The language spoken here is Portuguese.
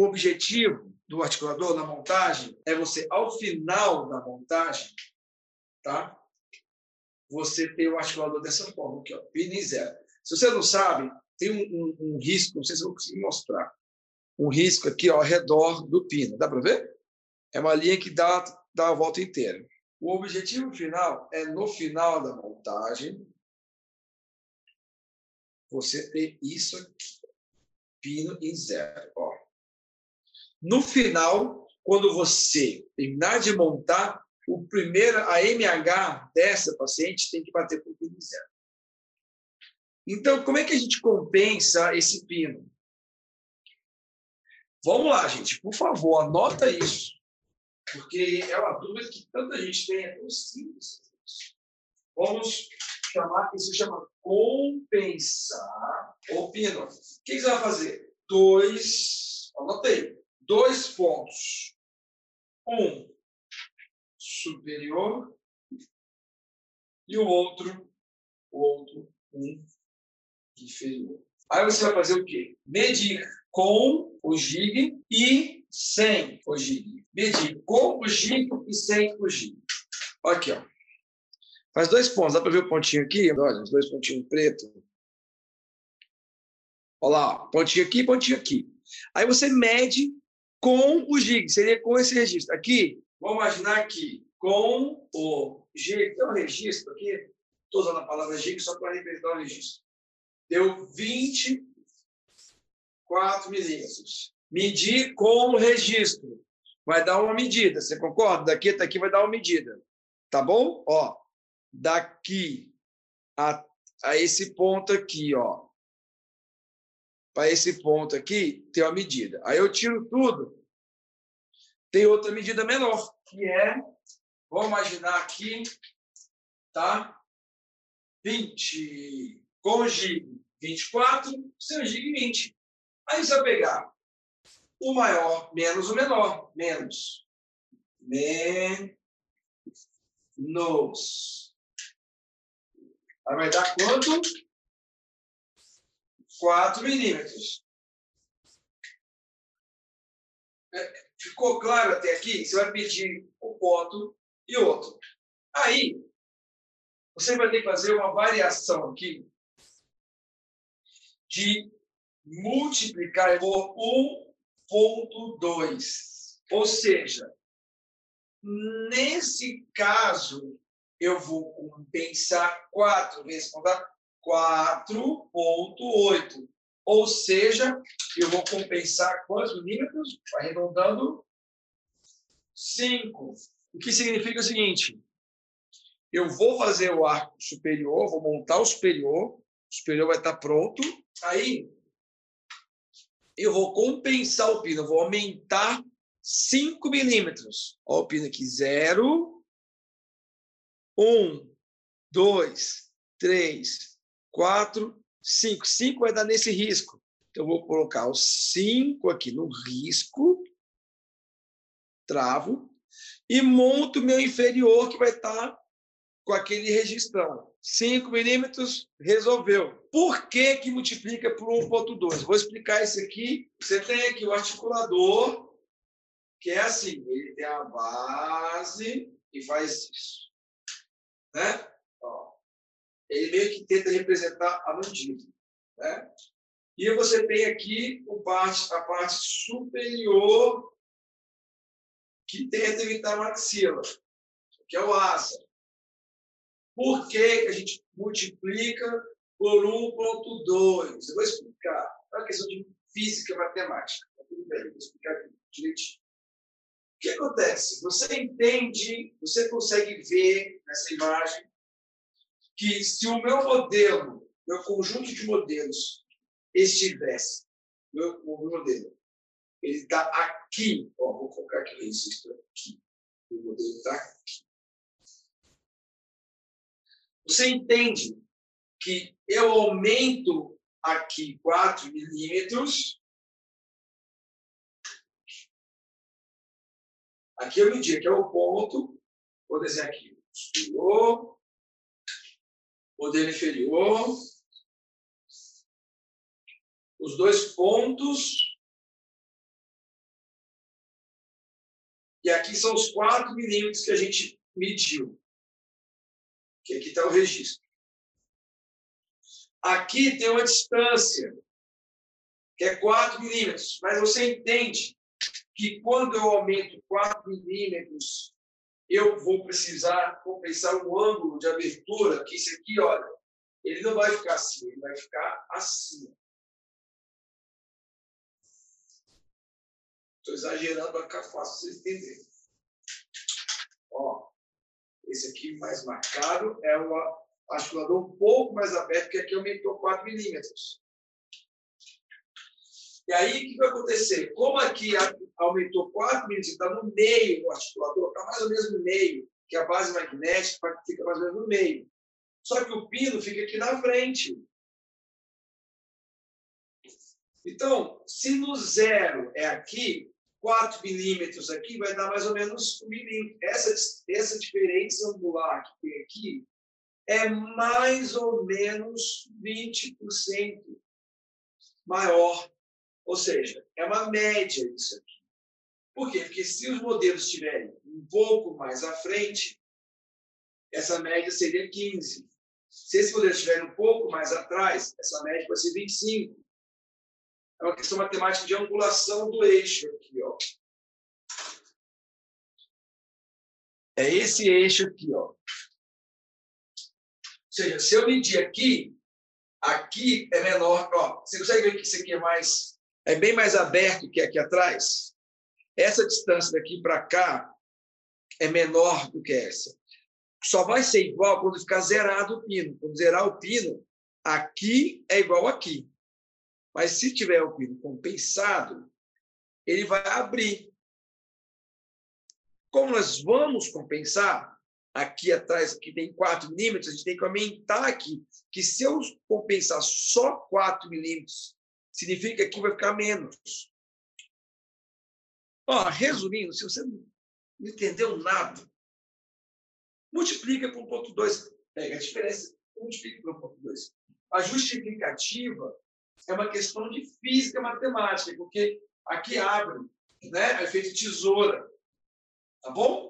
o objetivo do articulador na montagem é você, ao final da montagem, tá? Você ter o articulador dessa forma, aqui, ó, pino em zero. Se você não sabe, tem um, um, um risco, não sei se eu vou conseguir mostrar, um risco aqui ó, ao redor do pino. Dá para ver? É uma linha que dá, dá a volta inteira. O objetivo final é, no final da montagem, você ter isso aqui, pino em zero. Ó. No final, quando você terminar de montar, o primeiro, a MH dessa paciente tem que bater com o pino zero. Então, como é que a gente compensa esse pino? Vamos lá, gente, por favor, anota isso, porque é uma dúvida que tanta gente tem, é tão simples. Vamos chamar, isso se chama compensar o pino. O que você vai fazer? Dois, anotei, dois pontos. Um superior e o outro, o outro, um inferior. Aí você vai fazer o quê? Medir com o gig e sem o gig. Medir com o gig e sem o gig. Aqui, ó. Faz dois pontos. Dá para ver o pontinho aqui? Olha, os dois pontinhos pretos. Olha lá, pontinho aqui, pontinho aqui. Aí você mede com o gig, seria com esse registro. Aqui, vamos imaginar aqui, com o gig. Tem um registro aqui, estou usando a palavra gig só para representar o registro. Deu 20 4 milímetros. Medir com o registro. Vai dar uma medida. Você concorda? Daqui até aqui vai dar uma medida. Tá bom? Ó, daqui a, a esse ponto aqui, ó. Para esse ponto aqui, tem uma medida. Aí eu tiro tudo. Tem outra medida menor, que é, vamos imaginar aqui, tá? 20 com gig 24, sem gig 20. Aí você vai pegar o maior menos o menor. Menos. Menos. Aí vai dar quanto? 4 milímetros. É, ficou claro até aqui? Você vai pedir um ponto e outro. Aí, você vai ter que fazer uma variação aqui de multiplicar por 1,2. Ou seja, nesse caso, eu vou compensar 4 vezes 4,8. Ou seja, eu vou compensar quantos milímetros? Arredondando 5. O que significa o seguinte: eu vou fazer o arco superior, vou montar o superior, o superior vai estar pronto. Aí eu vou compensar o pino, vou aumentar 5 milímetros. Olha o pino aqui, 0, 1, 2, 3, 4, 5. 5 vai dar nesse risco. Então, vou colocar o 5 aqui no risco, travo, e monto o meu inferior, que vai estar com aquele registrão. 5 milímetros, resolveu. Por que, que multiplica por 1,2? Vou explicar isso aqui. Você tem aqui o articulador, que é assim, ele tem a base e faz isso. Né? Ele meio que tenta representar a mandíbula. Né? E você tem aqui o parte, a parte superior que tenta evitar a maxila, que é o asa. Por que, que a gente multiplica por 1,2? Eu vou explicar. É uma questão de física matemática. Tá tudo bem, vou explicar aqui direitinho. O que acontece? Você entende, você consegue ver nessa imagem que se o meu modelo, meu conjunto de modelos estivesse, meu, meu modelo, ele está aqui, ó, vou colocar aqui o registro aqui, o modelo está aqui. Você entende que eu aumento aqui 4 milímetros. Aqui eu medi, aqui é o ponto. Vou desenhar aqui. Superior. Modelo inferior. Os dois pontos E aqui são os 4 milímetros que a gente mediu. Que aqui está o registro. Aqui tem uma distância, que é 4 milímetros. Mas você entende que quando eu aumento 4 milímetros, eu vou precisar compensar o ângulo de abertura, que isso aqui, olha, ele não vai ficar assim, ele vai ficar assim. Estou exagerando para ficar fácil vocês entenderem. Ó, esse aqui mais marcado é o articulador um pouco mais aberto, que aqui aumentou 4 milímetros. E aí, o que vai acontecer? Como aqui aumentou 4 milímetros, está no meio do articulador, está mais ou menos no meio, que a base magnética fica mais ou menos no meio. Só que o pino fica aqui na frente. Então, se no zero é aqui, 4 milímetros aqui vai dar mais ou menos 1 milímetro. Essa, essa diferença angular que tem aqui é mais ou menos 20% maior. Ou seja, é uma média isso aqui. Por quê? Porque se os modelos estiverem um pouco mais à frente, essa média seria 15. Se esse modelo estiver um pouco mais atrás, essa média vai ser 25. É uma questão matemática de angulação do eixo aqui, ó. É esse eixo aqui, ó. Ou seja, se eu medir aqui, aqui é menor, ó. Você consegue ver que isso aqui é mais é bem mais aberto que aqui atrás? Essa distância daqui para cá é menor do que essa. Só vai ser igual quando ficar zerado o pino. Quando zerar o pino, aqui é igual aqui. Mas se tiver o pino compensado, ele vai abrir. Como nós vamos compensar, aqui atrás, aqui tem 4 milímetros, a gente tem que aumentar aqui. Que se eu compensar só 4 milímetros, significa que vai ficar menos. Ó, resumindo, se você não entendeu nada, multiplica por 1.2. Pega a diferença, multiplica por 1.2. A justificativa é uma questão de física matemática, porque aqui abre, né? É feito tesoura. Tá bom?